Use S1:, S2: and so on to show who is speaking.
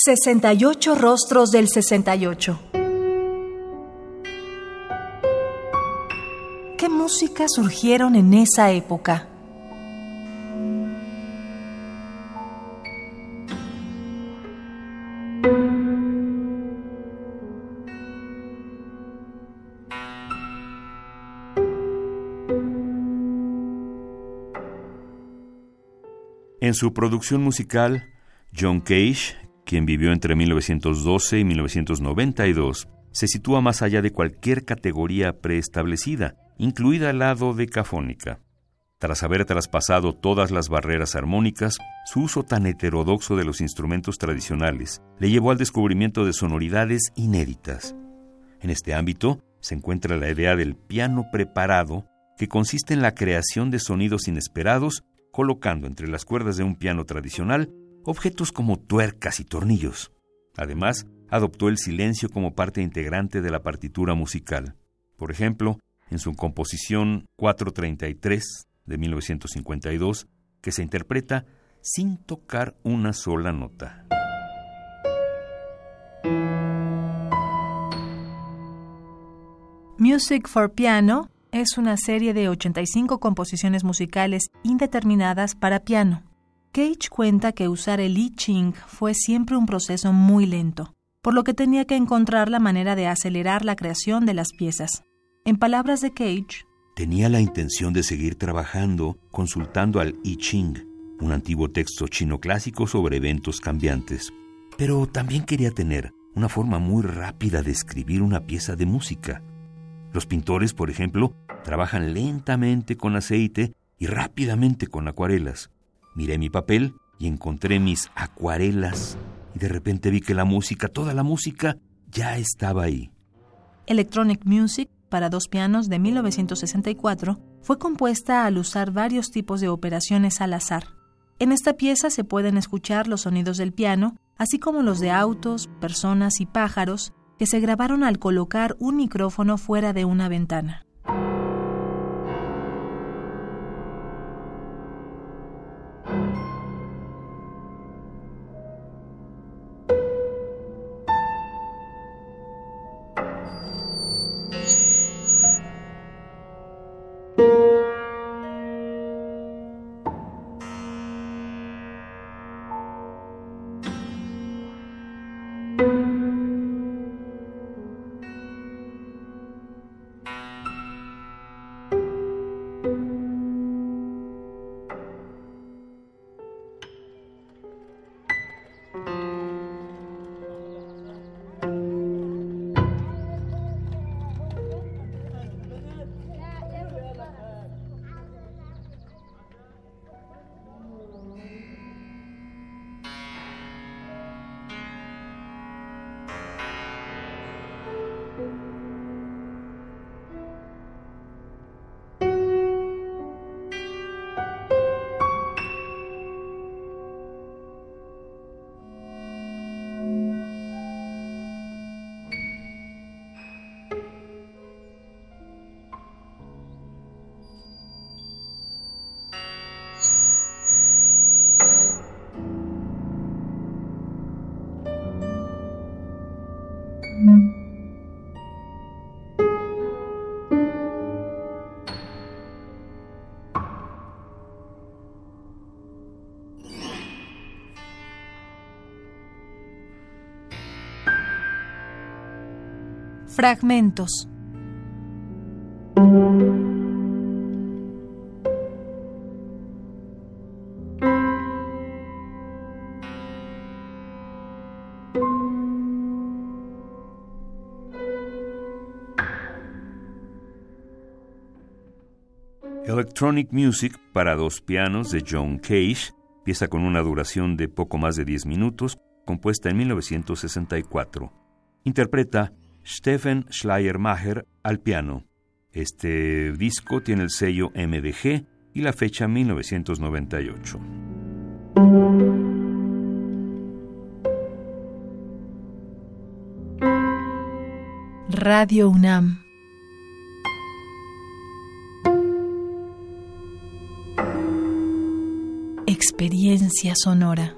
S1: 68 rostros del 68. ¿Qué música surgieron en esa época?
S2: En su producción musical, John Cage, quien vivió entre 1912 y 1992, se sitúa más allá de cualquier categoría preestablecida, incluida la dodecafónica. Tras haber traspasado todas las barreras armónicas, su uso tan heterodoxo de los instrumentos tradicionales le llevó al descubrimiento de sonoridades inéditas. En este ámbito se encuentra la idea del piano preparado, que consiste en la creación de sonidos inesperados colocando entre las cuerdas de un piano tradicional objetos como tuercas y tornillos. Además, adoptó el silencio como parte integrante de la partitura musical. Por ejemplo, en su composición 433 de 1952, que se interpreta sin tocar una sola nota.
S1: Music for Piano es una serie de 85 composiciones musicales indeterminadas para piano. Cage cuenta que usar el I Ching fue siempre un proceso muy lento, por lo que tenía que encontrar la manera de acelerar la creación de las piezas. En palabras de Cage,
S2: tenía la intención de seguir trabajando consultando al I Ching, un antiguo texto chino clásico sobre eventos cambiantes. Pero también quería tener una forma muy rápida de escribir una pieza de música. Los pintores, por ejemplo, trabajan lentamente con aceite y rápidamente con acuarelas. Miré mi papel y encontré mis acuarelas y de repente vi que la música, toda la música, ya estaba ahí.
S1: Electronic Music para dos pianos de 1964 fue compuesta al usar varios tipos de operaciones al azar. En esta pieza se pueden escuchar los sonidos del piano, así como los de autos, personas y pájaros, que se grabaron al colocar un micrófono fuera de una ventana. Fragmentos.
S2: Electronic Music para dos pianos de John Cage, pieza con una duración de poco más de 10 minutos, compuesta en 1964. Interpreta Stephen Schleiermacher al piano. Este disco tiene el sello MDG y la fecha 1998.
S1: Radio UNAM Experiencia sonora